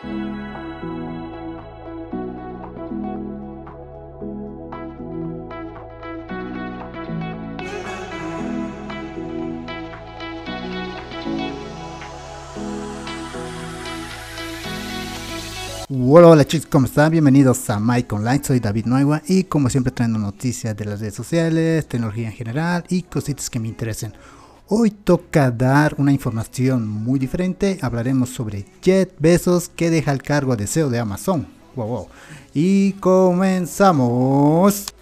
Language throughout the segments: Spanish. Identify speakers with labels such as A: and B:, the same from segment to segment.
A: Hola, hola chicos, ¿cómo están? Bienvenidos a Mike Online, soy David Nueva y como siempre trayendo noticias de las redes sociales, tecnología en general y cositas que me interesen. Hoy toca dar una información muy diferente, hablaremos sobre Jet Bezos que deja el cargo de CEO de Amazon. Wow. Y comenzamos.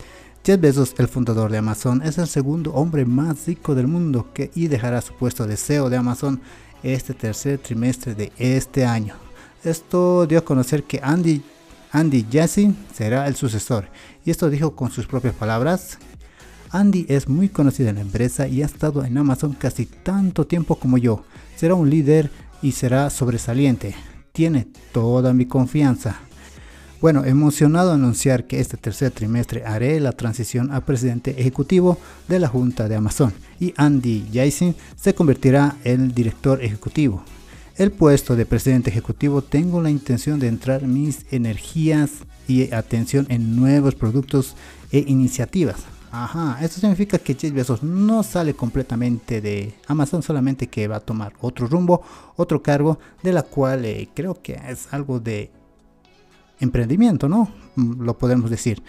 A: Jeff Bezos, el fundador de Amazon, es el segundo hombre más rico del mundo que y dejará su puesto de CEO de Amazon este tercer trimestre de este año. Esto dio a conocer que Andy, Andy Jassy será el sucesor. Y esto dijo con sus propias palabras. Andy es muy conocido en la empresa y ha estado en Amazon casi tanto tiempo como yo. Será un líder y será sobresaliente. Tiene toda mi confianza. Bueno, emocionado anunciar que este tercer trimestre haré la transición a presidente ejecutivo de la Junta de Amazon y Andy Jassy se convertirá en director ejecutivo el puesto de presidente ejecutivo tengo la intención de entrar mis energías y atención en nuevos productos e iniciativas. Ajá, esto significa que Jeff no sale completamente de Amazon, solamente que va a tomar otro rumbo, otro cargo, de la cual eh, creo que es algo de emprendimiento, ¿no? Mm, lo podemos decir.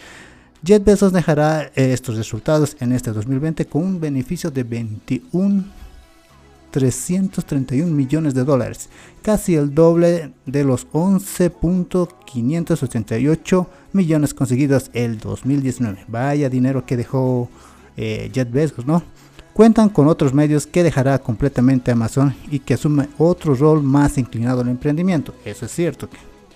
A: Jeff dejará eh, estos resultados en este 2020 con un beneficio de 21 331 millones de dólares, casi el doble de los 11.588 millones conseguidos el 2019. Vaya dinero que dejó eh, Jet Bezos, ¿no? Cuentan con otros medios que dejará completamente Amazon y que asume otro rol más inclinado al emprendimiento. Eso es cierto.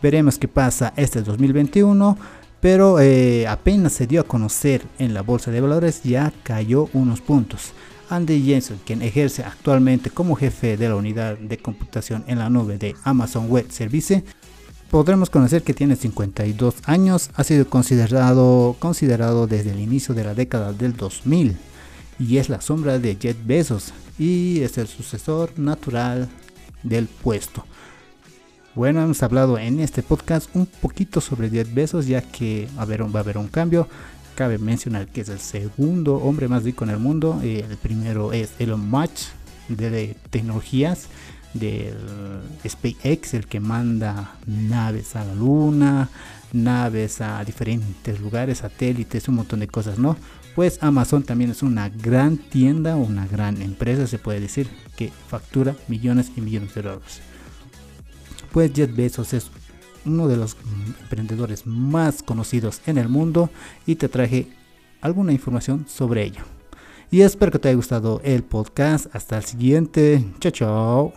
A: Veremos qué pasa este 2021 pero eh, apenas se dio a conocer en la bolsa de valores ya cayó unos puntos. Andy Jensen, quien ejerce actualmente como jefe de la unidad de computación en la nube de Amazon Web Service, podremos conocer que tiene 52 años, ha sido considerado, considerado desde el inicio de la década del 2000 y es la sombra de Jet Bezos y es el sucesor natural del puesto. Bueno, hemos hablado en este podcast un poquito sobre Jet Bezos ya que va a haber un cambio cabe mencionar que es el segundo hombre más rico en el mundo. Eh, el primero es Elon Musk de tecnologías del SpaceX, el que manda naves a la luna, naves a diferentes lugares, satélites, un montón de cosas, ¿no? Pues Amazon también es una gran tienda, una gran empresa, se puede decir, que factura millones y millones de dólares. Pues Jeff Bezos es uno de los emprendedores más conocidos en el mundo y te traje alguna información sobre ello. Y espero que te haya gustado el podcast. Hasta el siguiente. Chao, chao.